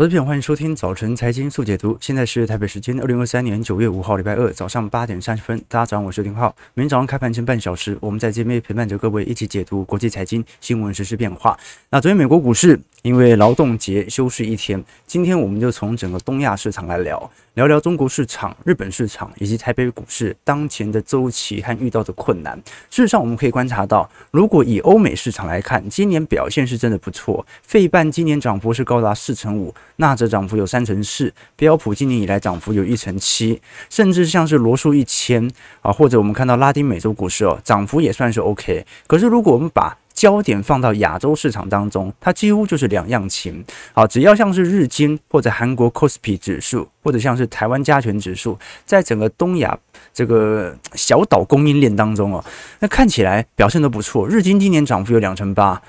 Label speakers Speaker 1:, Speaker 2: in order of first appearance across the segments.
Speaker 1: 各位朋友，欢迎收听早晨财经速解读。现在是台北时间二零二三年九月五号，礼拜二早上八点三十分。大家早上好，我是丁浩。每天早上开盘前半小时，我们在这边陪伴着各位一起解读国际财经新闻实、时变化。那昨天美国股市因为劳动节休市一天，今天我们就从整个东亚市场来聊。聊聊中国市场、日本市场以及台北股市当前的周期和遇到的困难。事实上，我们可以观察到，如果以欧美市场来看，今年表现是真的不错。费半今年涨幅是高达四成五，纳指涨幅有三成四，标普今年以来涨幅有一成七，甚至像是罗素一千啊，或者我们看到拉丁美洲股市哦，涨幅也算是 OK。可是，如果我们把焦点放到亚洲市场当中，它几乎就是两样情。好，只要像是日经或者韩国 KOSPI 指数，或者像是台湾加权指数，在整个东亚这个小岛供应链当中哦，那看起来表现都不错。日经今年涨幅有两成八，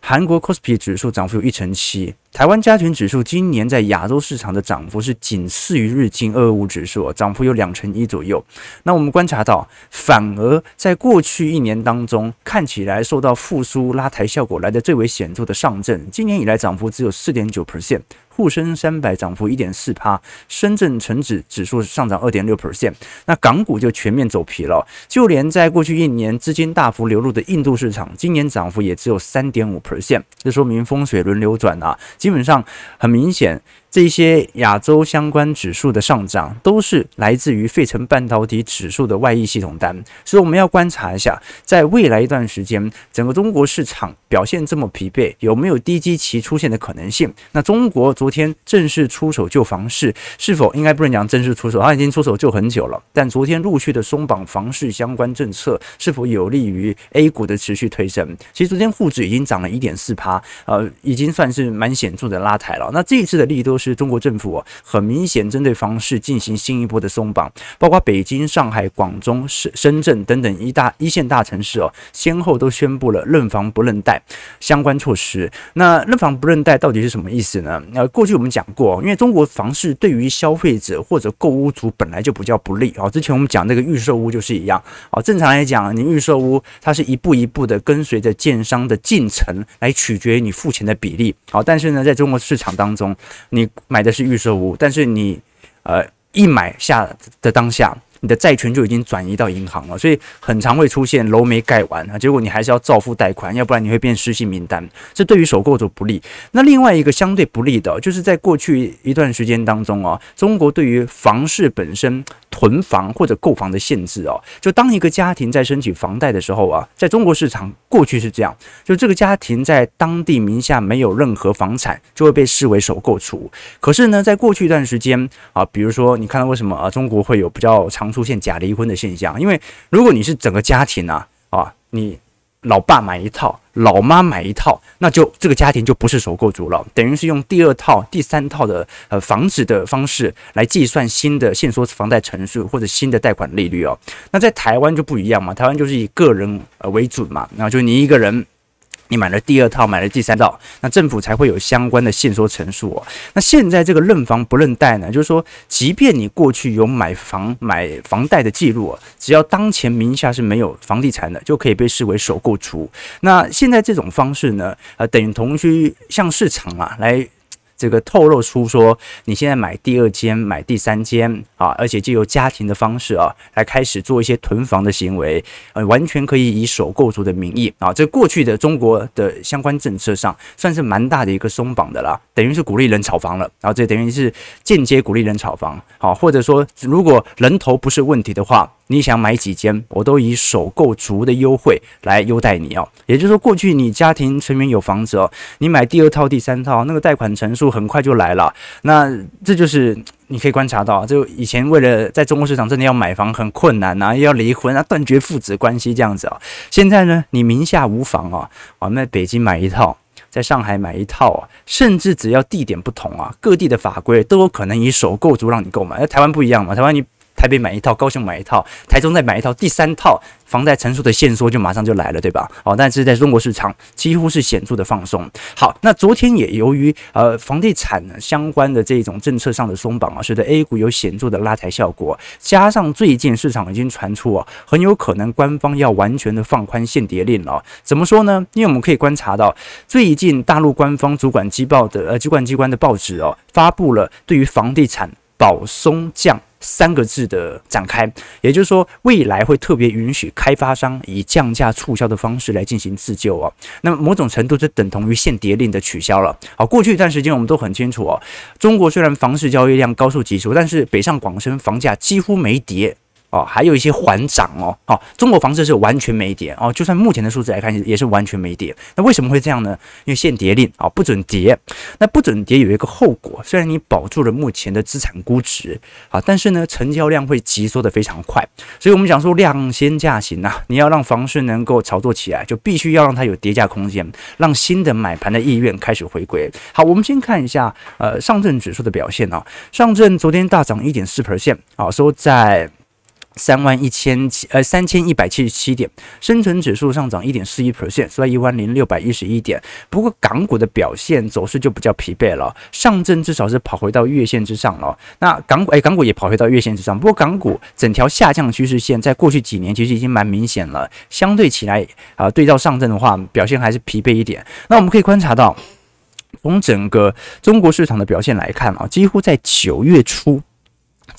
Speaker 1: 韩国 KOSPI 指数涨幅有一成七。台湾加权指数今年在亚洲市场的涨幅是仅次于日经二五指数，涨幅有两成一左右。那我们观察到，反而在过去一年当中，看起来受到复苏拉抬效果来的最为显著的上证，今年以来涨幅只有四点九 percent。沪深三百涨幅一点四趴，深圳成指指数上涨二点六 percent。那港股就全面走皮了，就连在过去一年资金大幅流入的印度市场，今年涨幅也只有三点五 percent。这说明风水轮流转啊，基本上很明显。这些亚洲相关指数的上涨，都是来自于费城半导体指数的外溢系统单，所以我们要观察一下，在未来一段时间，整个中国市场表现这么疲惫，有没有低基期出现的可能性？那中国昨天正式出手救房市，是否应该不能讲正式出手？它已经出手救很久了，但昨天陆续的松绑房市相关政策，是否有利于 A 股的持续推升？其实昨天沪指已经涨了一点四趴，呃，已经算是蛮显著的拉抬了。那这一次的利多。是中国政府哦，很明显针对房市进行新一波的松绑，包括北京、上海、广州、深深圳等等一大一线大城市哦，先后都宣布了认房不认贷相关措施。那认房不认贷到底是什么意思呢？呃，过去我们讲过，因为中国房市对于消费者或者购屋族本来就比较不利啊。之前我们讲那个预售屋就是一样啊。正常来讲，你预售屋它是一步一步的跟随着建商的进程来取决于你付钱的比例。好，但是呢，在中国市场当中，你买的是预售屋，但是你，呃，一买下的当下，你的债权就已经转移到银行了，所以很常会出现楼没盖完啊，结果你还是要照付贷款，要不然你会变失信名单，这对于首购者不利。那另外一个相对不利的，就是在过去一段时间当中啊，中国对于房市本身。囤房或者购房的限制哦，就当一个家庭在申请房贷的时候啊，在中国市场过去是这样，就这个家庭在当地名下没有任何房产，就会被视为首购族。可是呢，在过去一段时间啊，比如说你看到为什么啊，中国会有比较长出现假离婚的现象？因为如果你是整个家庭啊啊，你。老爸买一套，老妈买一套，那就这个家庭就不是首购族了，等于是用第二套、第三套的呃房子的方式来计算新的限缩房贷成数或者新的贷款利率哦。那在台湾就不一样嘛，台湾就是以个人呃为准嘛，然后就你一个人。你买了第二套，买了第三套，那政府才会有相关的限缩陈述哦。那现在这个认房不认贷呢，就是说，即便你过去有买房买房贷的记录，只要当前名下是没有房地产的，就可以被视为首购族。那现在这种方式呢，呃，等同于向市场啊来。这个透露出说，你现在买第二间、买第三间啊，而且借由家庭的方式啊，来开始做一些囤房的行为，呃，完全可以以首购族的名义啊，这过去的中国的相关政策上，算是蛮大的一个松绑的啦，等于是鼓励人炒房了，然后这等于是间接鼓励人炒房，好，或者说如果人头不是问题的话。你想买几间，我都以首购族的优惠来优待你哦。也就是说，过去你家庭成员有房子哦，你买第二套、第三套，那个贷款成数很快就来了。那这就是你可以观察到，就以前为了在中国市场真的要买房很困难啊，要离婚啊，断绝父子关系这样子啊。现在呢，你名下无房啊，我们在北京买一套，在上海买一套啊，甚至只要地点不同啊，各地的法规都有可能以首购族让你购买。那台湾不一样嘛，台湾你。台北买一套，高雄买一套，台中再买一套，第三套房贷成数的限缩就马上就来了，对吧？哦，但是在中国市场几乎是显著的放松。好，那昨天也由于呃房地产相关的这种政策上的松绑啊，使得 A 股有显著的拉抬效果，加上最近市场已经传出啊，很有可能官方要完全的放宽限跌令了。怎么说呢？因为我们可以观察到，最近大陆官方主管机报的呃主管机关的报纸哦，发布了对于房地产保松降三个字的展开，也就是说，未来会特别允许开发商以降价促销的方式来进行自救啊。那么某种程度就等同于限跌令的取消了。好，过去一段时间我们都很清楚哦，中国虽然房市交易量高速急速，但是北上广深房价几乎没跌。哦，还有一些缓涨哦，哦，中国房市是完全没跌哦，就算目前的数字来看，也是完全没跌。那为什么会这样呢？因为限跌令啊，不准跌。那不准跌有一个后果，虽然你保住了目前的资产估值啊，但是呢，成交量会急缩的非常快。所以我们讲说量先价行啊，你要让房市能够炒作起来，就必须要让它有跌价空间，让新的买盘的意愿开始回归。好，我们先看一下呃上证指数的表现啊，上证昨天大涨一点四 percent 啊，收在。三万一千七呃三千一百七十七点，深成指数上涨一点四一 percent，收在一万零六百一十一点。不过港股的表现走势就比较疲惫了，上证至少是跑回到月线之上了。那港股哎，港股也跑回到月线之上。不过港股整条下降趋势线在过去几年其实已经蛮明显了，相对起来啊、对照上证的话，表现还是疲惫一点。那我们可以观察到，从整个中国市场的表现来看啊，几乎在九月初。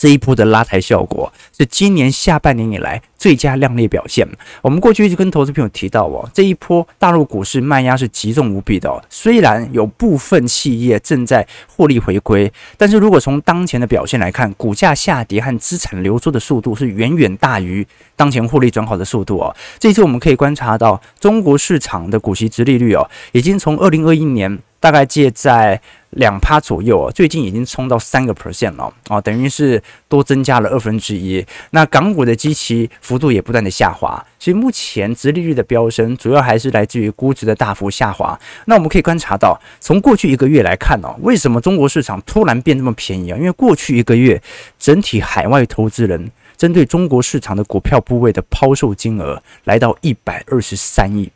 Speaker 1: 这一波的拉抬效果是今年下半年以来最佳亮丽表现。我们过去一直跟投资朋友提到哦，这一波大陆股市卖压是极重无比的哦。虽然有部分企业正在获利回归，但是如果从当前的表现来看，股价下跌和资产流出的速度是远远大于当前获利转好的速度哦。这一次我们可以观察到，中国市场的股息殖利率哦，已经从二零二一年大概介在。两趴左右啊，最近已经冲到三个 percent 了啊，等于是多增加了二分之一。那港股的基期幅度也不断的下滑，所以目前殖利率的飙升主要还是来自于估值的大幅下滑。那我们可以观察到，从过去一个月来看哦，为什么中国市场突然变这么便宜啊？因为过去一个月整体海外投资人针对中国市场的股票部位的抛售金额来到一百二十三亿，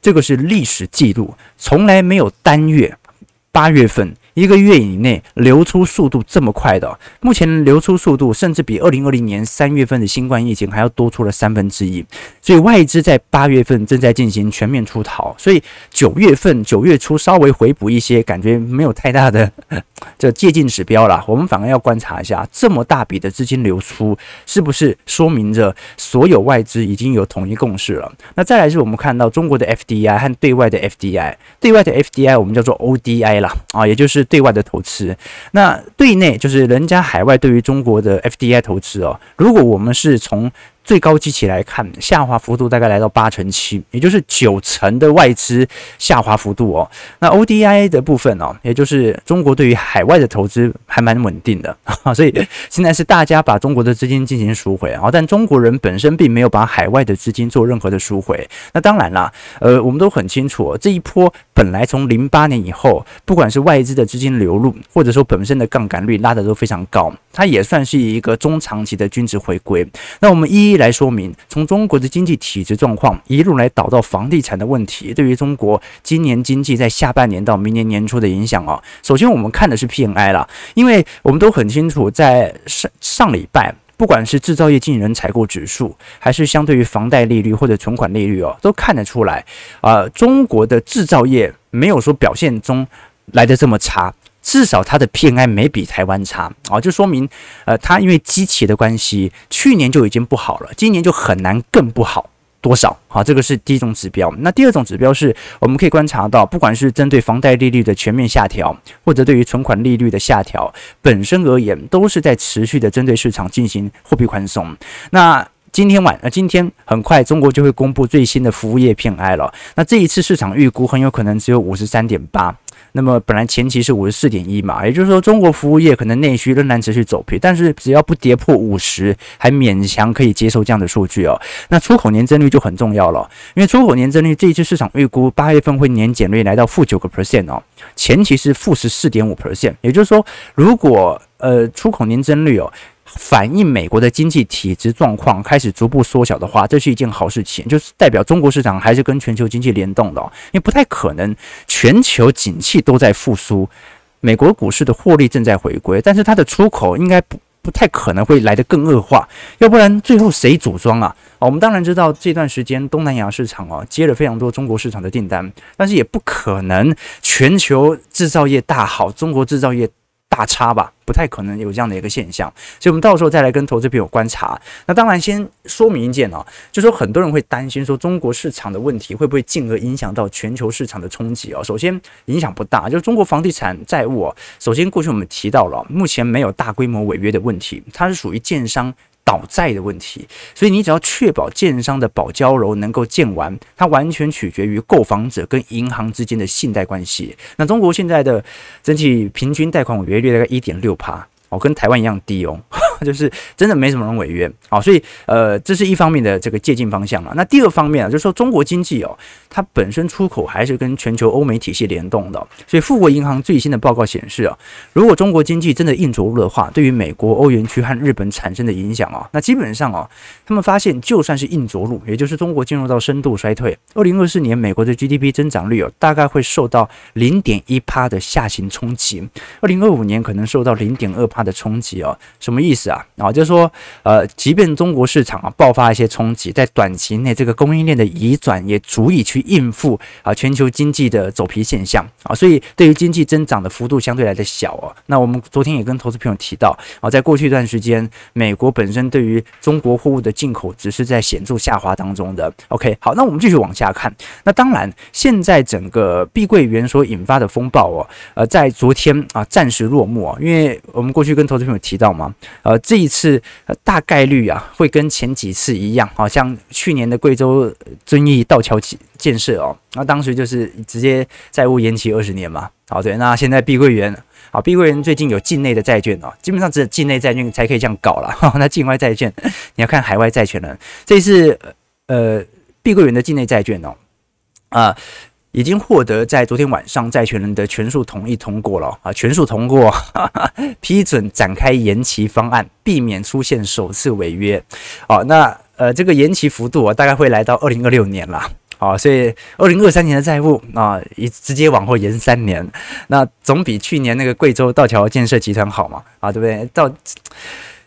Speaker 1: 这个是历史记录，从来没有单月八月份。一个月以内流出速度这么快的，目前流出速度甚至比二零二零年三月份的新冠疫情还要多出了三分之一，所以外资在八月份正在进行全面出逃，所以九月份九月初稍微回补一些，感觉没有太大的 这借鉴指标了。我们反而要观察一下，这么大笔的资金流出，是不是说明着所有外资已经有统一共识了？那再来是我们看到中国的 FDI 和对外的 FDI，对外的 FDI 我们叫做 ODI 了啊，也就是。对外的投资，那对内就是人家海外对于中国的 FDI 投资哦。如果我们是从最高基期来看，下滑幅度大概来到八成七，也就是九成的外资下滑幅度哦。那 ODI 的部分哦，也就是中国对于海外的投资还蛮稳定的，所以现在是大家把中国的资金进行赎回啊，但中国人本身并没有把海外的资金做任何的赎回。那当然啦，呃，我们都很清楚，这一波本来从零八年以后，不管是外资的资金流入，或者说本身的杠杆率拉得都非常高，它也算是一个中长期的均值回归。那我们一一来说明，从中国的经济体制状况一路来导到房地产的问题，对于中国今年经济在下半年到明年年初的影响哦。首先，我们看的是 PMI 啦，因为我们都很清楚，在上上礼拜，不管是制造业经理人采购指数，还是相对于房贷利率或者存款利率哦，都看得出来啊、中国的制造业没有说表现中来的这么差。至少它的 PMI 没比台湾差啊，就说明，呃，它因为基期的关系，去年就已经不好了，今年就很难更不好多少。好，这个是第一种指标。那第二种指标是，我们可以观察到，不管是针对房贷利率的全面下调，或者对于存款利率的下调，本身而言，都是在持续的针对市场进行货币宽松。那今天晚，呃，今天很快中国就会公布最新的服务业 PMI 了。那这一次市场预估很有可能只有五十三点八。那么本来前期是五十四点一嘛，也就是说中国服务业可能内需仍然持续走平，但是只要不跌破五十，还勉强可以接受这样的数据哦。那出口年增率就很重要了，因为出口年增率这一次市场预估八月份会年减率来到负九个 percent 哦，前期是负十四点五 percent，也就是说如果呃出口年增率哦。反映美国的经济体质状况开始逐步缩小的话，这是一件好事情，就是代表中国市场还是跟全球经济联动的，因为不太可能全球景气都在复苏，美国股市的获利正在回归，但是它的出口应该不不太可能会来得更恶化，要不然最后谁组装啊？我们当然知道这段时间东南亚市场哦接了非常多中国市场的订单，但是也不可能全球制造业大好，中国制造业。大差吧，不太可能有这样的一个现象，所以我们到时候再来跟投资朋友观察。那当然，先说明一件啊，就说很多人会担心说中国市场的问题会不会进而影响到全球市场的冲击哦。首先，影响不大，就是中国房地产债务哦。首先，过去我们提到了，目前没有大规模违约的问题，它是属于建商。倒债的问题，所以你只要确保建商的保交楼能够建完，它完全取决于购房者跟银行之间的信贷关系。那中国现在的整体平均贷款违约率大概一点六趴。哦，跟台湾一样低哦，就是真的没什么人违约啊，所以呃，这是一方面的这个借镜方向嘛。那第二方面啊，就是说中国经济哦，它本身出口还是跟全球欧美体系联动的，所以富国银行最新的报告显示啊，如果中国经济真的硬着陆的话，对于美国、欧元区和日本产生的影响啊，那基本上哦，他们发现就算是硬着陆，也就是中国进入到深度衰退，二零二四年美国的 GDP 增长率哦，大概会受到零点一趴的下行冲击，二零二五年可能受到零点二趴。的冲击哦，什么意思啊？就是说，呃，即便中国市场啊爆发一些冲击，在短期内这个供应链的移转也足以去应付啊全球经济的走皮现象啊，所以对于经济增长的幅度相对来的小哦。那我们昨天也跟投资朋友提到啊，在过去一段时间，美国本身对于中国货物的进口只是在显著下滑当中的。OK，好，那我们继续往下看。那当然，现在整个碧桂园所引发的风暴哦，呃，在昨天啊暂时落幕啊，因为我们过去。跟投资朋友提到嘛？呃，这一次大概率啊，会跟前几次一样，好像去年的贵州遵义道桥建设哦，那当时就是直接债务延期二十年嘛。好，对，那现在碧桂园，好，碧桂园最近有境内的债券哦，基本上只有境内债券才可以这样搞了。那境外债券，你要看海外债权人。这一次呃，碧桂园的境内债券哦，啊、已经获得在昨天晚上债权人的全数同意通过了啊，全数通过哈哈，批准展开延期方案，避免出现首次违约。哦，那呃这个延期幅度啊，大概会来到二零二六年了。好，所以二零二三年的债务啊，一直接往后延三年，那总比去年那个贵州道桥建设集团好嘛？啊，对不对？到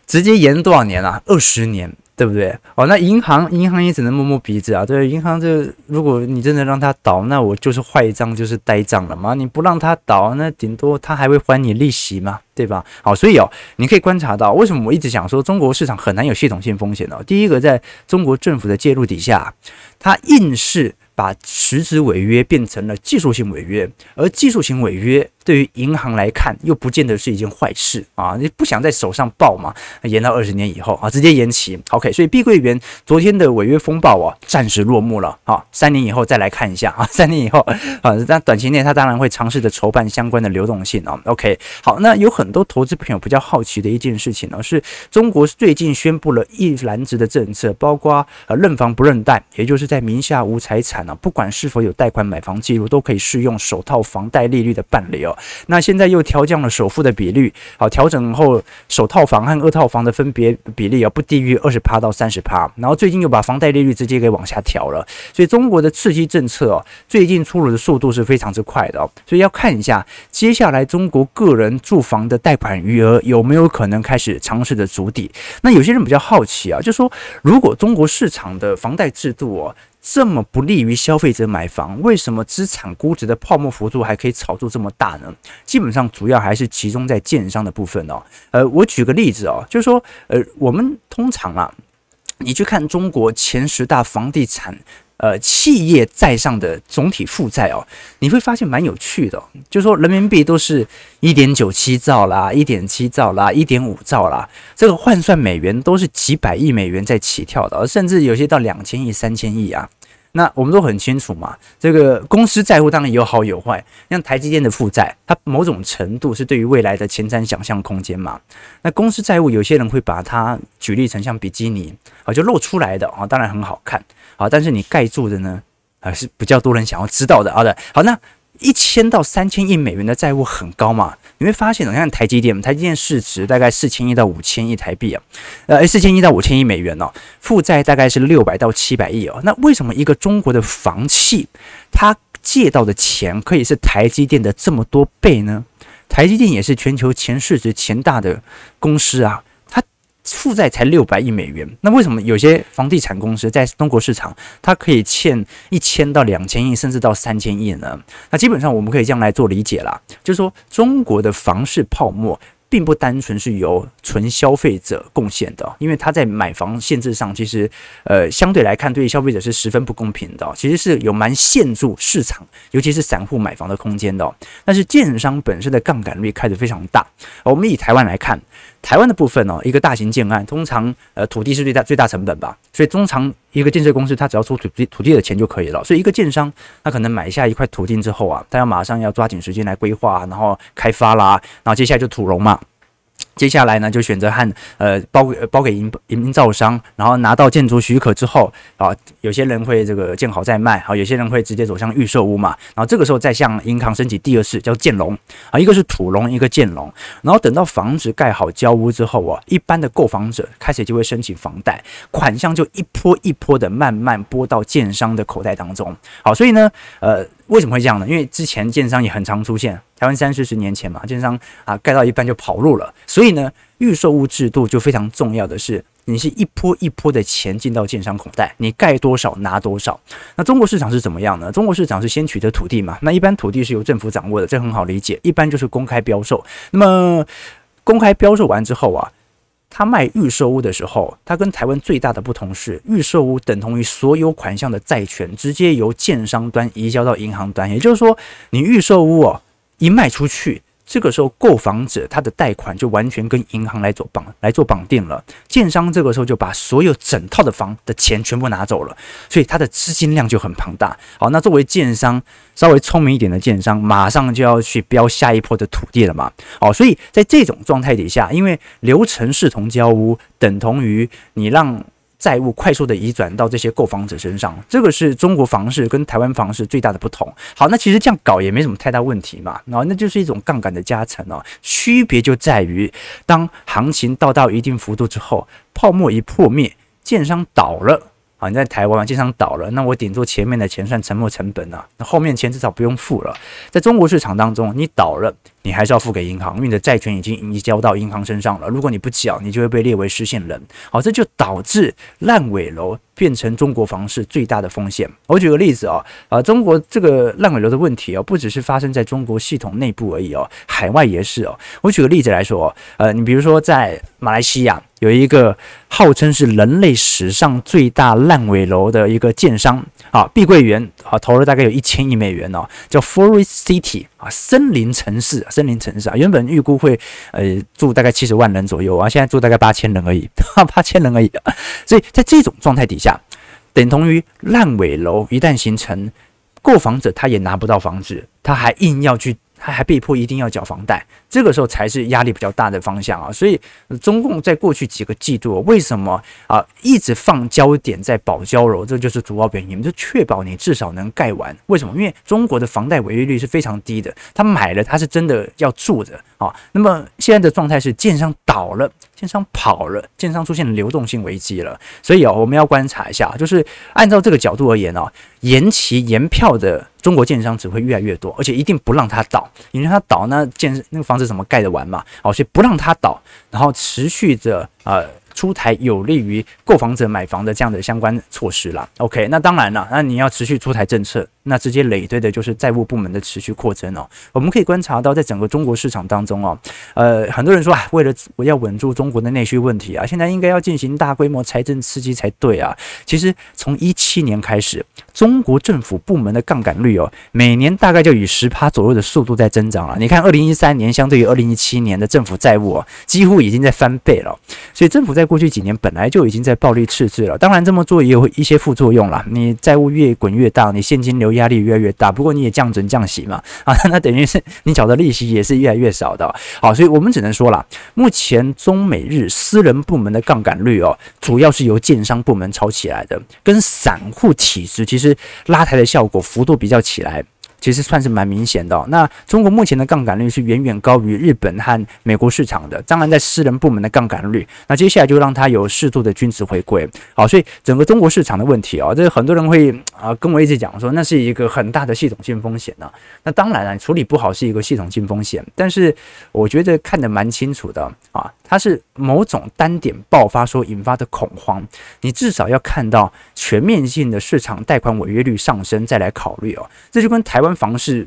Speaker 1: 直接延多少年啊？二十年。对不对？哦，那银行银行也只能摸摸鼻子啊。对，银行这如果你真的让它倒，那我就是坏账，就是呆账了嘛。你不让它倒，那顶多它还会还你利息嘛，对吧？好，所以哦，你可以观察到，为什么我一直想说中国市场很难有系统性风险呢？第一个，在中国政府的介入底下，它硬是把实质违约变成了技术性违约，而技术性违约。对于银行来看，又不见得是一件坏事啊！你不想在手上抱嘛？延到二十年以后啊，直接延期。OK，所以碧桂园昨天的违约风暴啊，暂时落幕了啊。三年以后再来看一下啊，三年以后啊，但短期内他当然会尝试着筹办相关的流动性啊。OK，好，那有很多投资朋友比较好奇的一件事情呢，是中国最近宣布了一篮子的政策，包括呃认房不认贷，也就是在名下无财产啊，不管是否有贷款买房记录，都可以适用首套房贷利率的办理哦。那现在又调降了首付的比率，好，调整后首套房和二套房的分别比例啊，不低于二十趴到三十趴。然后最近又把房贷利率直接给往下调了，所以中国的刺激政策哦，最近出炉的速度是非常之快的哦。所以要看一下接下来中国个人住房的贷款余额有没有可能开始尝试的筑底。那有些人比较好奇啊，就说如果中国市场的房贷制度哦。这么不利于消费者买房，为什么资产估值的泡沫幅度还可以炒作这么大呢？基本上主要还是集中在建商的部分哦。呃，我举个例子哦，就是说，呃，我们通常啊，你去看中国前十大房地产。呃，企业债上的总体负债哦，你会发现蛮有趣的，就说人民币都是一点九七兆啦，一点七兆啦，一点五兆啦，这个换算美元都是几百亿美元在起跳的，甚至有些到两千亿、三千亿啊。那我们都很清楚嘛，这个公司债务当然有好有坏，像台积电的负债，它某种程度是对于未来的前瞻想象空间嘛。那公司债务有些人会把它举例成像比基尼啊，就露出来的啊，当然很好看。好，但是你盖住的呢，还是比较多人想要知道的。好的，好，那一千到三千亿美元的债务很高嘛？你会发现，你看台积电，台积电市值大概四千亿到五千亿台币啊，呃，四千亿到五千亿美元哦，负债大概是六百到七百亿哦。那为什么一个中国的房企，它借到的钱可以是台积电的这么多倍呢？台积电也是全球前市值前大的公司啊。负债才六百亿美元，那为什么有些房地产公司在中国市场，它可以欠一千到两千亿，甚至到三千亿呢？那基本上我们可以这样来做理解啦，就是说中国的房市泡沫。并不单纯是由纯消费者贡献的，因为他在买房限制上，其实呃相对来看，对于消费者是十分不公平的。其实是有蛮限制市场，尤其是散户买房的空间的。但是建商本身的杠杆率开得非常大。我们以台湾来看，台湾的部分哦，一个大型建案，通常呃土地是最大最大成本吧，所以通常一个建设公司，它只要出土地土地的钱就可以了。所以一个建商，他可能买下一块土地之后啊，他要马上要抓紧时间来规划，然后开发啦，然后接下来就土融嘛。接下来呢，就选择和呃包给包给营营造商，然后拿到建筑许可之后啊，有些人会这个建好再卖，好，有些人会直接走向预售屋嘛，然后这个时候再向银行申请第二次叫建融啊，一个是土融，一个建融，然后等到房子盖好交屋之后啊，一般的购房者开始就会申请房贷，款项就一波一波的慢慢拨到建商的口袋当中，好，所以呢，呃。为什么会这样呢？因为之前建商也很常出现，台湾三四十年前嘛，建商啊盖到一半就跑路了，所以呢，预售屋制度就非常重要的是，你是一波一波的钱进到建商口袋，你盖多少拿多少。那中国市场是怎么样呢？中国市场是先取得土地嘛，那一般土地是由政府掌握的，这很好理解，一般就是公开标售。那么公开标售完之后啊。他卖预售屋的时候，他跟台湾最大的不同是，预售屋等同于所有款项的债权直接由建商端移交到银行端，也就是说，你预售屋哦，一卖出去。这个时候，购房者他的贷款就完全跟银行来做绑来做绑定了。建商这个时候就把所有整套的房的钱全部拿走了，所以他的资金量就很庞大。好，那作为建商稍微聪明一点的建商，马上就要去标下一波的土地了嘛。好，所以在这种状态底下，因为流程视同交屋，等同于你让。债务快速的移转到这些购房者身上，这个是中国房市跟台湾房市最大的不同。好，那其实这样搞也没什么太大问题嘛，然后那就是一种杠杆的加成哦。区别就在于，当行情到到一定幅度之后，泡沫一破灭，建商倒了。好，你在台湾建商倒了，那我顶多前面的钱算沉没成本啊，那后面钱至少不用付了。在中国市场当中，你倒了。你还是要付给银行，因为你的债权已经移交到银行身上了。如果你不缴，你就会被列为失信人。好，这就导致烂尾楼变成中国房市最大的风险。我举个例子啊，啊，中国这个烂尾楼的问题哦，不只是发生在中国系统内部而已哦，海外也是哦。我举个例子来说，呃，你比如说在马来西亚有一个号称是人类史上最大烂尾楼的一个建商好，碧桂园啊，投了大概有一千亿美元哦，叫 Forest City 啊，森林城市。森林城市啊，原本预估会呃住大概七十万人左右啊，现在住大概八千人而已，八千人而已。所以在这种状态底下，等同于烂尾楼一旦形成，购房者他也拿不到房子，他还硬要去。他还被迫一定要缴房贷，这个时候才是压力比较大的方向啊。所以中共在过去几个季度为什么啊一直放焦点在保交楼，这就是主要原因，就确保你至少能盖完。为什么？因为中国的房贷违约率是非常低的，他买了他是真的要住的啊。那么现在的状态是建商倒了，建商跑了，建商出现流动性危机了。所以啊，我们要观察一下，就是按照这个角度而言哦，延期延票的。中国建商只会越来越多，而且一定不让它倒，你让它倒，那建那个房子怎么盖得完嘛？好，所以不让它倒，然后持续着呃。出台有利于购房者买房的这样的相关措施啦。OK，那当然了，那你要持续出台政策，那直接累堆的就是债务部门的持续扩增哦。我们可以观察到，在整个中国市场当中哦，呃，很多人说啊，为了我要稳住中国的内需问题啊，现在应该要进行大规模财政刺激才对啊。其实从一七年开始，中国政府部门的杠杆率哦，每年大概就以十趴左右的速度在增长了。你看，二零一三年相对于二零一七年的政府债务哦，几乎已经在翻倍了。所以政府在过去几年本来就已经在暴力赤字了，当然这么做也有一些副作用啦。你债务越滚越大，你现金流压力越来越大。不过你也降准降息嘛，啊，那等于是你缴的利息也是越来越少的。好，所以我们只能说啦，目前中美日私人部门的杠杆率哦，主要是由建商部门炒起来的，跟散户体质其实拉抬的效果幅度比较起来。其实算是蛮明显的。那中国目前的杠杆率是远远高于日本和美国市场的，当然在私人部门的杠杆率，那接下来就让它有适度的均值回归。好，所以整个中国市场的问题啊，这很多人会啊跟我一直讲说，那是一个很大的系统性风险呢。那当然了，处理不好是一个系统性风险，但是我觉得看得蛮清楚的啊，它是某种单点爆发所引发的恐慌，你至少要看到全面性的市场贷款违约率上升再来考虑哦。这就跟台湾房市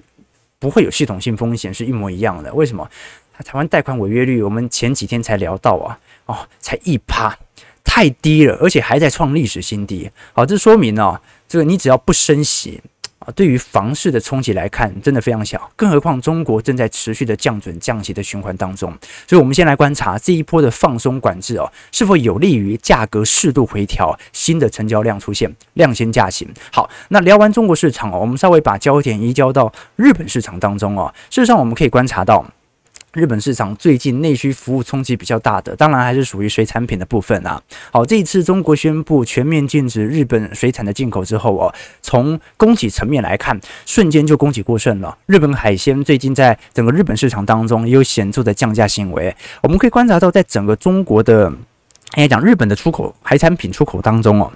Speaker 1: 不会有系统性风险是一模一样的。为什么？它台湾贷款违约率我们前几天才聊到啊，哦，才一趴，太低了，而且还在创历史新低。好，这说明哦，这个你只要不升息。对于房市的冲击来看，真的非常小。更何况中国正在持续的降准降息的循环当中，所以我们先来观察这一波的放松管制哦，是否有利于价格适度回调，新的成交量出现，量先价行。好，那聊完中国市场哦，我们稍微把焦点移交到日本市场当中哦。事实上，我们可以观察到。日本市场最近内需服务冲击比较大的，当然还是属于水产品的部分啊。好，这一次中国宣布全面禁止日本水产的进口之后哦，从供给层面来看，瞬间就供给过剩了。日本海鲜最近在整个日本市场当中也有显著的降价行为。我们可以观察到，在整个中国的，应该讲日本的出口海产品出口当中哦。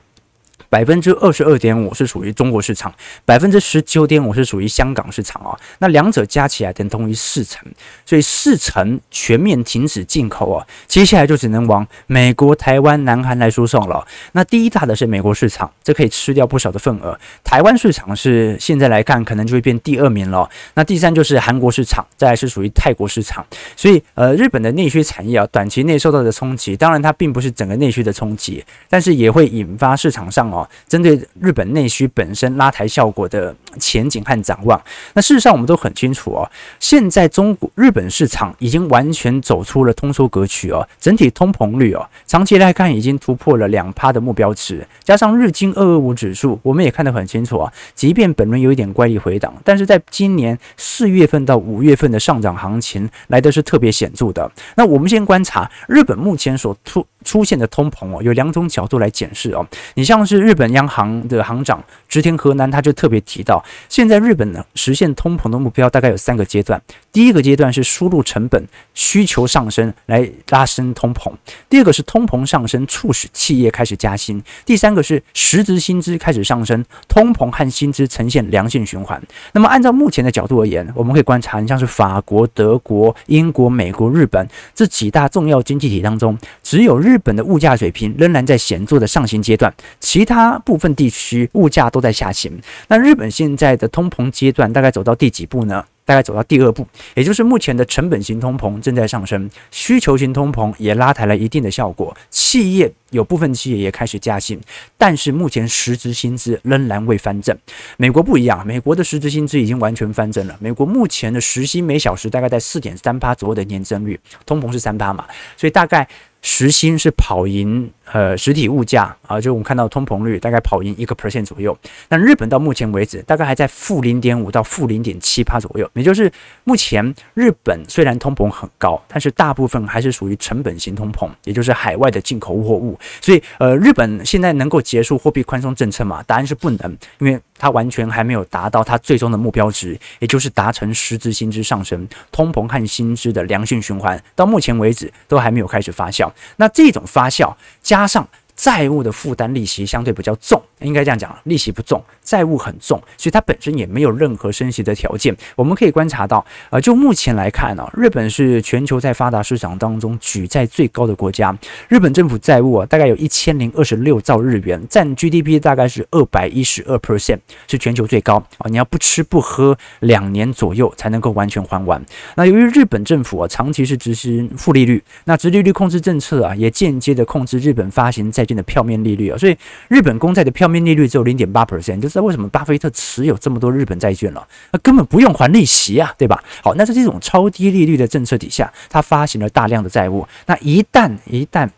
Speaker 1: 百分之二十二点五是属于中国市场，百分之十九点五是属于香港市场啊。那两者加起来等同于四成，所以四成全面停止进口啊。接下来就只能往美国、台湾、南韩来输送了。那第一大的是美国市场，这可以吃掉不少的份额。台湾市场是现在来看可能就会变第二名了。那第三就是韩国市场，再来是属于泰国市场。所以呃，日本的内需产业啊，短期内受到的冲击，当然它并不是整个内需的冲击，但是也会引发市场上哦。针对日本内需本身拉抬效果的前景和展望，那事实上我们都很清楚哦。现在中国日本市场已经完全走出了通缩格局哦，整体通膨率哦，长期来看已经突破了两趴的目标值，加上日经二二五指数，我们也看得很清楚啊。即便本轮有一点怪力回档，但是在今年四月份到五月份的上涨行情来的是特别显著的。那我们先观察日本目前所突出现的通膨哦，有两种角度来检视哦。你像是日本央行的行长植田和男，他就特别提到，现在日本呢实现通膨的目标大概有三个阶段。第一个阶段是输入成本需求上升来拉升通膨，第二个是通膨上升促使企业开始加薪，第三个是实质薪资开始上升，通膨和薪资呈现良性循环。那么按照目前的角度而言，我们可以观察，你像是法国、德国、英国、美国、日本这几大重要经济体当中，只有。日本的物价水平仍然在显著的上行阶段，其他部分地区物价都在下行。那日本现现在的通膨阶段大概走到第几步呢？大概走到第二步，也就是目前的成本型通膨正在上升，需求型通膨也拉抬了一定的效果。企业有部分企业也开始加薪，但是目前实质薪资仍然未翻正。美国不一样，美国的实质薪资已经完全翻正了。美国目前的时薪每小时大概在四点三八左右的年增率，通膨是三八嘛，所以大概。时薪是跑赢呃实体物价啊，就我们看到通膨率大概跑赢一个 percent 左右。那日本到目前为止大概还在负零点五到负零点七趴左右，也就是目前日本虽然通膨很高，但是大部分还是属于成本型通膨，也就是海外的进口货物。所以呃，日本现在能够结束货币宽松政策吗？答案是不能，因为它完全还没有达到它最终的目标值，也就是达成实质薪资上升、通膨和薪资的良性循环。到目前为止都还没有开始发酵。那这种发酵加加上债务的负担，利息相对比较重，应该这样讲，利息不重，债务很重，所以它本身也没有任何升息的条件。我们可以观察到，呃，就目前来看呢，日本是全球在发达市场当中举债最高的国家，日本政府债务啊，大概有一千零二十六兆日元，占 GDP 大概是二百一十二 percent，是全球最高啊。你要不吃不喝两年左右才能够完全还完。那由于日本政府啊，长期是执行负利率，那直利率控制政策啊，也间接的控制日本发行债券。的票面利率啊，所以日本公债的票面利率只有零点八 percent，就知道为什么巴菲特持有这么多日本债券了，那根本不用还利息啊，对吧？好，那在这种超低利率的政策底下，他发行了大量的债务，那一旦一旦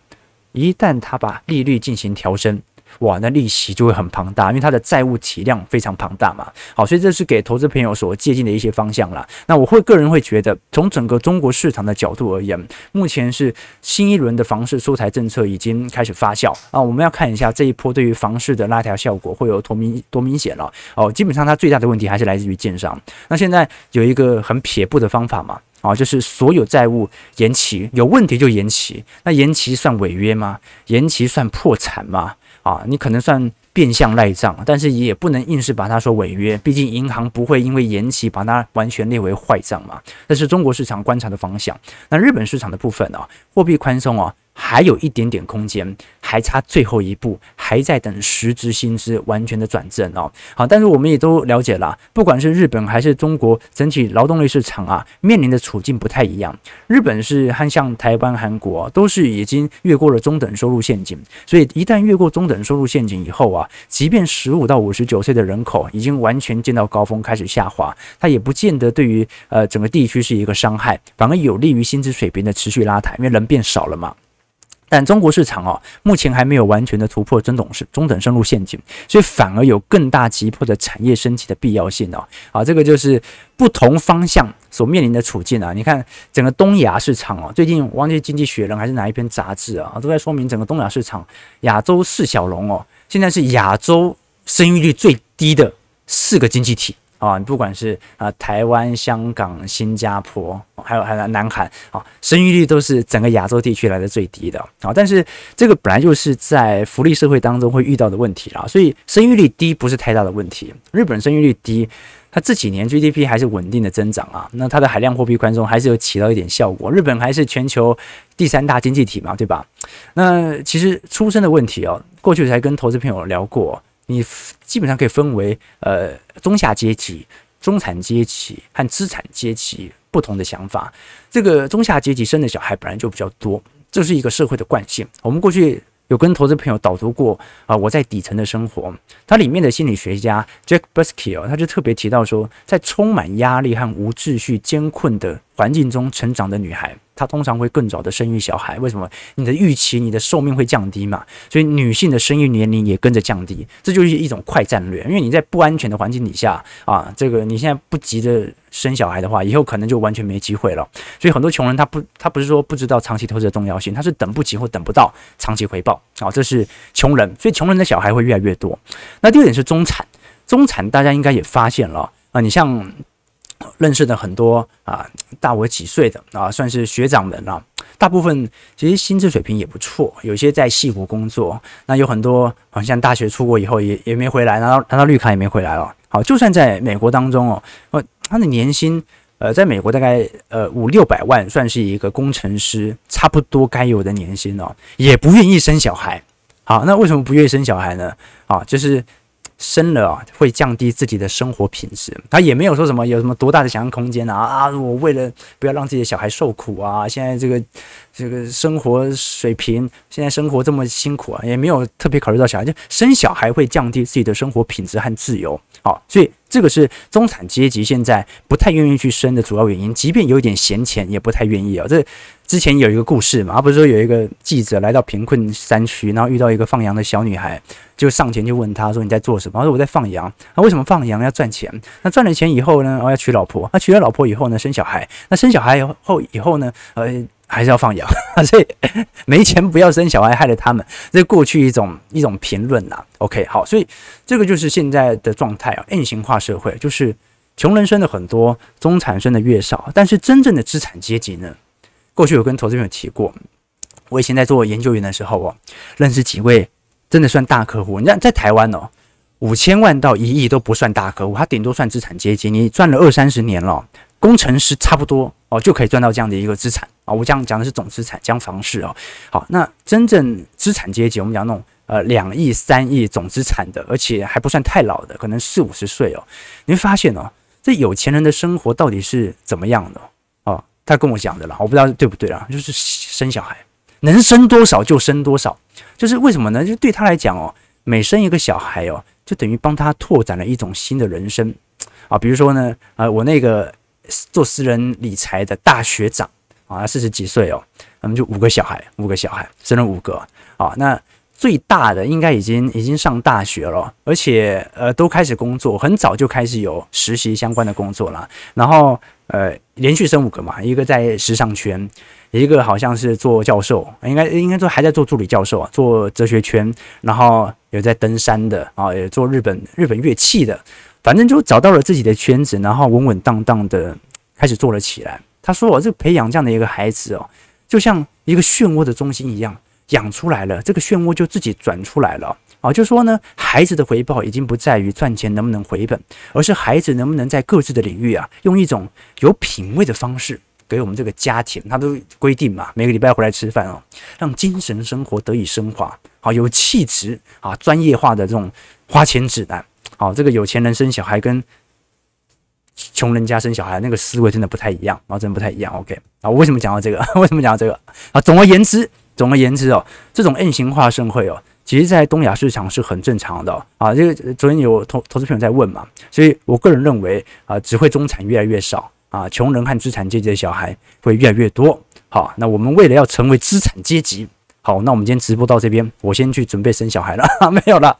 Speaker 1: 一旦他把利率进行调升，哇，那利息就会很庞大，因为它的债务体量非常庞大嘛。好，所以这是给投资朋友所借鉴的一些方向啦。那我会个人会觉得，从整个中国市场的角度而言，目前是新一轮的房市出台政策已经开始发酵啊。我们要看一下这一波对于房市的拉抬效果会有多明多明显了。哦，基本上它最大的问题还是来自于建商。那现在有一个很撇步的方法嘛。啊，就是所有债务延期，有问题就延期。那延期算违约吗？延期算破产吗？啊，你可能算变相赖账，但是也不能硬是把它说违约。毕竟银行不会因为延期把它完全列为坏账嘛。这是中国市场观察的方向。那日本市场的部分呢，货币宽松啊。还有一点点空间，还差最后一步，还在等实质薪资完全的转正哦。好，但是我们也都了解了，不管是日本还是中国，整体劳动力市场啊，面临的处境不太一样。日本是和像台湾、韩国都是已经越过了中等收入陷阱，所以一旦越过中等收入陷阱以后啊，即便十五到五十九岁的人口已经完全见到高峰开始下滑，它也不见得对于呃整个地区是一个伤害，反而有利于薪资水平的持续拉抬，因为人变少了嘛。但中国市场哦，目前还没有完全的突破中等是中等收入陷阱，所以反而有更大急迫的产业升级的必要性哦。啊，这个就是不同方向所面临的处境啊。你看整个东亚市场哦，最近我忘记经济学人还是哪一篇杂志啊，都在说明整个东亚市场亚洲四小龙哦，现在是亚洲生育率最低的四个经济体。啊，你不管是啊台湾、香港、新加坡，还有还有南韩啊，生育率都是整个亚洲地区来的最低的啊。但是这个本来就是在福利社会当中会遇到的问题啦，所以生育率低不是太大的问题。日本生育率低，它这几年 GDP 还是稳定的增长啊，那它的海量货币宽松还是有起到一点效果。日本还是全球第三大经济体嘛，对吧？那其实出生的问题哦，过去才跟投资朋友聊过。你基本上可以分为呃中下阶级、中产阶级和资产阶级不同的想法。这个中下阶级生的小孩本来就比较多，这是一个社会的惯性。我们过去有跟投资朋友导读过啊，我在底层的生活。它里面的心理学家 Jack Buskill 他就特别提到说，在充满压力和无秩序、艰困的环境中成长的女孩。她通常会更早的生育小孩，为什么？你的预期，你的寿命会降低嘛？所以女性的生育年龄也跟着降低，这就是一种快战略。因为你在不安全的环境底下啊，这个你现在不急着生小孩的话，以后可能就完全没机会了。所以很多穷人他不，他不是说不知道长期投资的重要性，他是等不及或等不到长期回报啊，这是穷人。所以穷人的小孩会越来越多。那第二点是中产，中产大家应该也发现了啊，你像。认识的很多啊，大我几岁的啊，算是学长们了。大部分其实薪资水平也不错，有些在矽谷工作。那有很多好像大学出国以后也也没回来，拿到拿到绿卡也没回来了。好，就算在美国当中哦，呃，他的年薪呃，在美国大概呃五六百万，算是一个工程师差不多该有的年薪哦，也不愿意生小孩。好，那为什么不愿意生小孩呢？啊，就是。生了啊，会降低自己的生活品质。他也没有说什么有什么多大的想象空间啊啊！我为了不要让自己的小孩受苦啊，现在这个这个生活水平，现在生活这么辛苦啊，也没有特别考虑到小孩。就生小孩会降低自己的生活品质和自由。好，所以这个是中产阶级现在不太愿意去生的主要原因。即便有点闲钱，也不太愿意啊。这之前有一个故事嘛，而不是说有一个记者来到贫困山区，然后遇到一个放羊的小女孩。就上前就问他说：“你在做什么？”他说：“我在放羊。”那为什么放羊要赚钱？那赚了钱以后呢？我要娶老婆。那娶了老婆以后呢？生小孩。那生小孩以后以后呢？呃，还是要放羊。所以没钱不要生小孩，害了他们。这过去一种一种评论呐。OK，好，所以这个就是现在的状态啊，M 型化社会，就是穷人生的很多，中产生的越少。但是真正的资产阶级呢？过去有跟投资朋友提过，我以前在做研究员的时候哦，认识几位。真的算大客户，你看在台湾哦，五千万到一亿都不算大客户，他顶多算资产阶级。你赚了二三十年了，工程师差不多哦就可以赚到这样的一个资产啊。我这样讲的是总资产，讲房市哦。好，那真正资产阶级，我们讲那种呃两亿、三亿总资产的，而且还不算太老的，可能四五十岁哦，你会发现哦，这有钱人的生活到底是怎么样的？他跟我讲的啦，我不知道对不对啦，就是生小孩。能生多少就生多少，就是为什么呢？就对他来讲哦，每生一个小孩哦，就等于帮他拓展了一种新的人生啊。比如说呢，呃，我那个做私人理财的大学长啊，四十几岁哦，那么就五个小孩，五个小孩生了五个啊。那最大的应该已经已经上大学了，而且呃都开始工作，很早就开始有实习相关的工作了。然后呃连续生五个嘛，一个在时尚圈，一个好像是做教授，应该应该说还在做助理教授啊，做哲学圈，然后有在登山的啊，也做日本日本乐器的，反正就找到了自己的圈子，然后稳稳当当的开始做了起来。他说：“我这培养这样的一个孩子哦，就像一个漩涡的中心一样。”养出来了，这个漩涡就自己转出来了啊！就说呢，孩子的回报已经不在于赚钱能不能回本，而是孩子能不能在各自的领域啊，用一种有品味的方式给我们这个家庭，他都规定嘛，每个礼拜回来吃饭哦，让精神生活得以升华，好有气质啊，专业化的这种花钱指南，好，这个有钱人生小孩跟穷人家生小孩那个思维真的不太一样啊，真不太一样。OK 啊，我为什么讲到这个？为什么讲到这个啊？总而言之。总而言之哦，这种 M 型化盛会哦，其实在东亚市场是很正常的啊。这个昨天有投投资朋友在问嘛，所以我个人认为啊，只会中产越来越少啊，穷人和资产阶级的小孩会越来越多。好，那我们为了要成为资产阶级，好，那我们今天直播到这边，我先去准备生小孩了，没有了，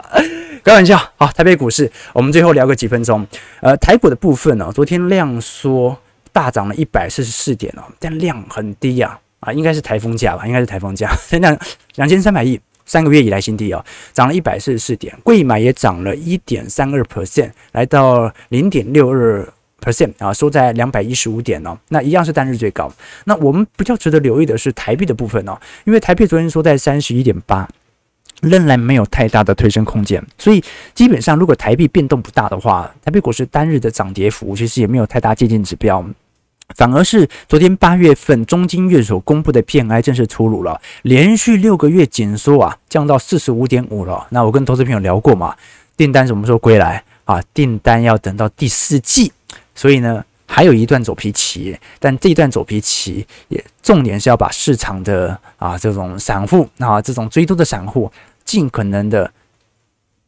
Speaker 1: 开玩笑。好，台北股市，我们最后聊个几分钟。呃，台股的部分呢，昨天量缩大涨了一百四十四点哦，但量很低呀。啊，应该是台风价吧，应该是台风价。现在两千三百亿，三个月以来新低哦，涨了一百四十四点，贵买也涨了一点三二 percent，来到零点六二 percent 啊，收在两百一十五点哦。那一样是单日最高。那我们比较值得留意的是台币的部分哦，因为台币昨天收在三十一点八，仍然没有太大的推升空间，所以基本上如果台币变动不大的话，台币股市单日的涨跌幅其实也没有太大接近指标。反而是昨天八月份中金院所公布的 PMI 正式出炉了，连续六个月紧缩啊，降到四十五点五了。那我跟投资朋友聊过嘛，订单什么时候归来啊？订单要等到第四季，所以呢还有一段走皮期，但这一段走皮期也重点是要把市场的啊这种散户啊这种追多的散户尽可能的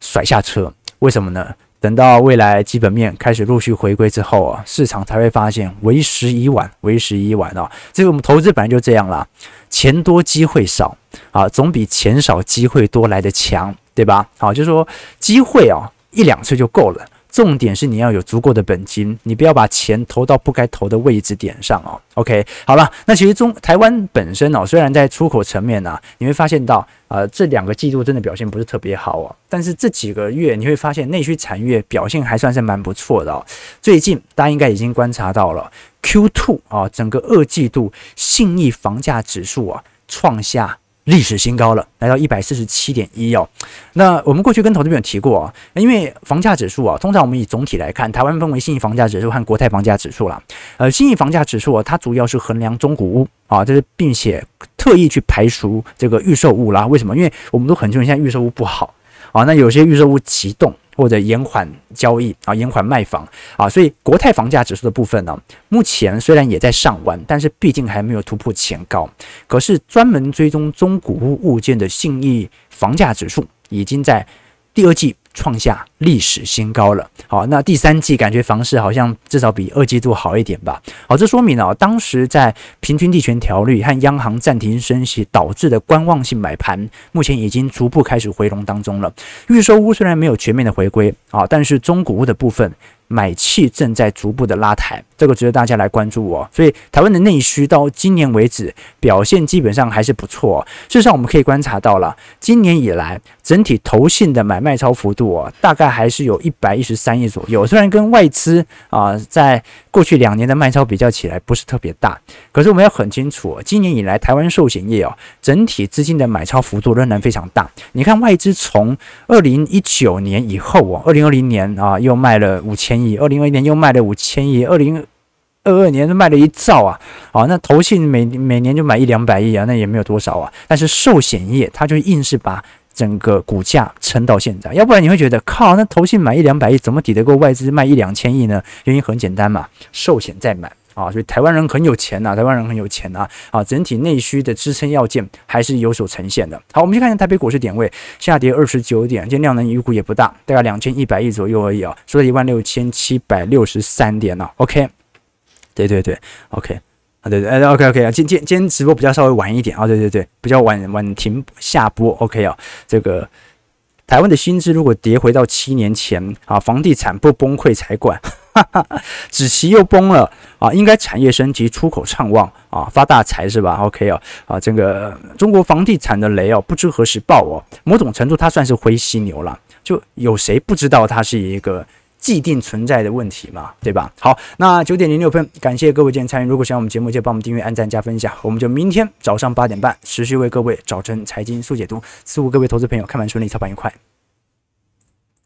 Speaker 1: 甩下车，为什么呢？等到未来基本面开始陆续回归之后啊，市场才会发现为时已晚，为时已晚啊！这个我们投资本来就这样啦，钱多机会少啊，总比钱少机会多来的强，对吧？好，就是说机会啊，一两次就够了。重点是你要有足够的本金，你不要把钱投到不该投的位置点上哦。OK，好了，那其实中台湾本身哦，虽然在出口层面呢、你会发现到呃这两个季度真的表现不是特别好哦，但是这几个月你会发现内需产业表现还算是蛮不错的哦。最近大家应该已经观察到了 Q2 啊，整个二季度信义房价指数啊创下。历史新高了，来到一百四十七点一哦。那我们过去跟投资朋友提过啊，因为房价指数啊，通常我们以总体来看，台湾分为新义房价指数和国泰房价指数啦。呃，新义房价指数啊，它主要是衡量中古屋啊，这是并且特意去排除这个预售屋啦。为什么？因为我们都很清楚，现在预售屋不好啊，那有些预售屋急冻。或者延缓交易啊，延缓卖房啊，所以国泰房价指数的部分呢，目前虽然也在上弯，但是毕竟还没有突破前高。可是专门追踪中古物物件的信义房价指数，已经在第二季。创下历史新高了。好，那第三季感觉房市好像至少比二季度好一点吧。好，这说明了当时在平均地权条例和央行暂停升息导致的观望性买盘，目前已经逐步开始回笼当中了。预售屋虽然没有全面的回归啊，但是中古屋的部分。买气正在逐步的拉抬，这个值得大家来关注哦。所以台湾的内需到今年为止表现基本上还是不错。事实上，我们可以观察到了，今年以来整体投信的买卖超幅度哦，大概还是有一百一十三亿左右。虽然跟外资啊，在过去两年的卖超比较起来不是特别大，可是我们要很清楚，今年以来台湾寿险业哦，整体资金的买超幅度仍然非常大。你看外资从二零一九年以后哦，二零二零年啊又卖了五千。亿，二零二一年又卖了五千亿，二零二二年卖了一兆啊！啊，那投信每每年就买一两百亿啊，那也没有多少啊。但是寿险业它就硬是把整个股价撑到现在，要不然你会觉得靠，那投信买一两百亿怎么抵得过外资卖一两千亿呢？原因很简单嘛，寿险在买。啊，所以台湾人很有钱呐、台湾人很有钱呐、啊，整体内需的支撑要件还是有所呈现的。好，我们去看一下台北股市点位，下跌二十九点，今天量能余股也不大，大概两千一百亿左右而已啊，收在一万六千七百六十三点了、啊。OK，对对对，OK，啊，对对，哎，OK OK 啊，今今今天直播比较稍微晚一点啊，对对对，比较晚晚停下播，OK 啊，这个台湾的薪资如果跌回到七年前啊，房地产不崩溃才怪。哈哈，子期又崩了啊！应该产业升级，出口畅旺啊，发大财是吧？OK 哦，啊，这个中国房地产的雷哦，不知何时爆哦。某种程度，它算是灰犀牛了。就有谁不知道它是一个既定存在的问题嘛？对吧？好，那九点零六分，感谢各位今天参与。如果喜欢我们节目，就帮我们订阅、按赞、加分一下。我们就明天早上八点半持续为各位早晨财经速解读。祝各位投资朋友看盘顺利，操盘愉快。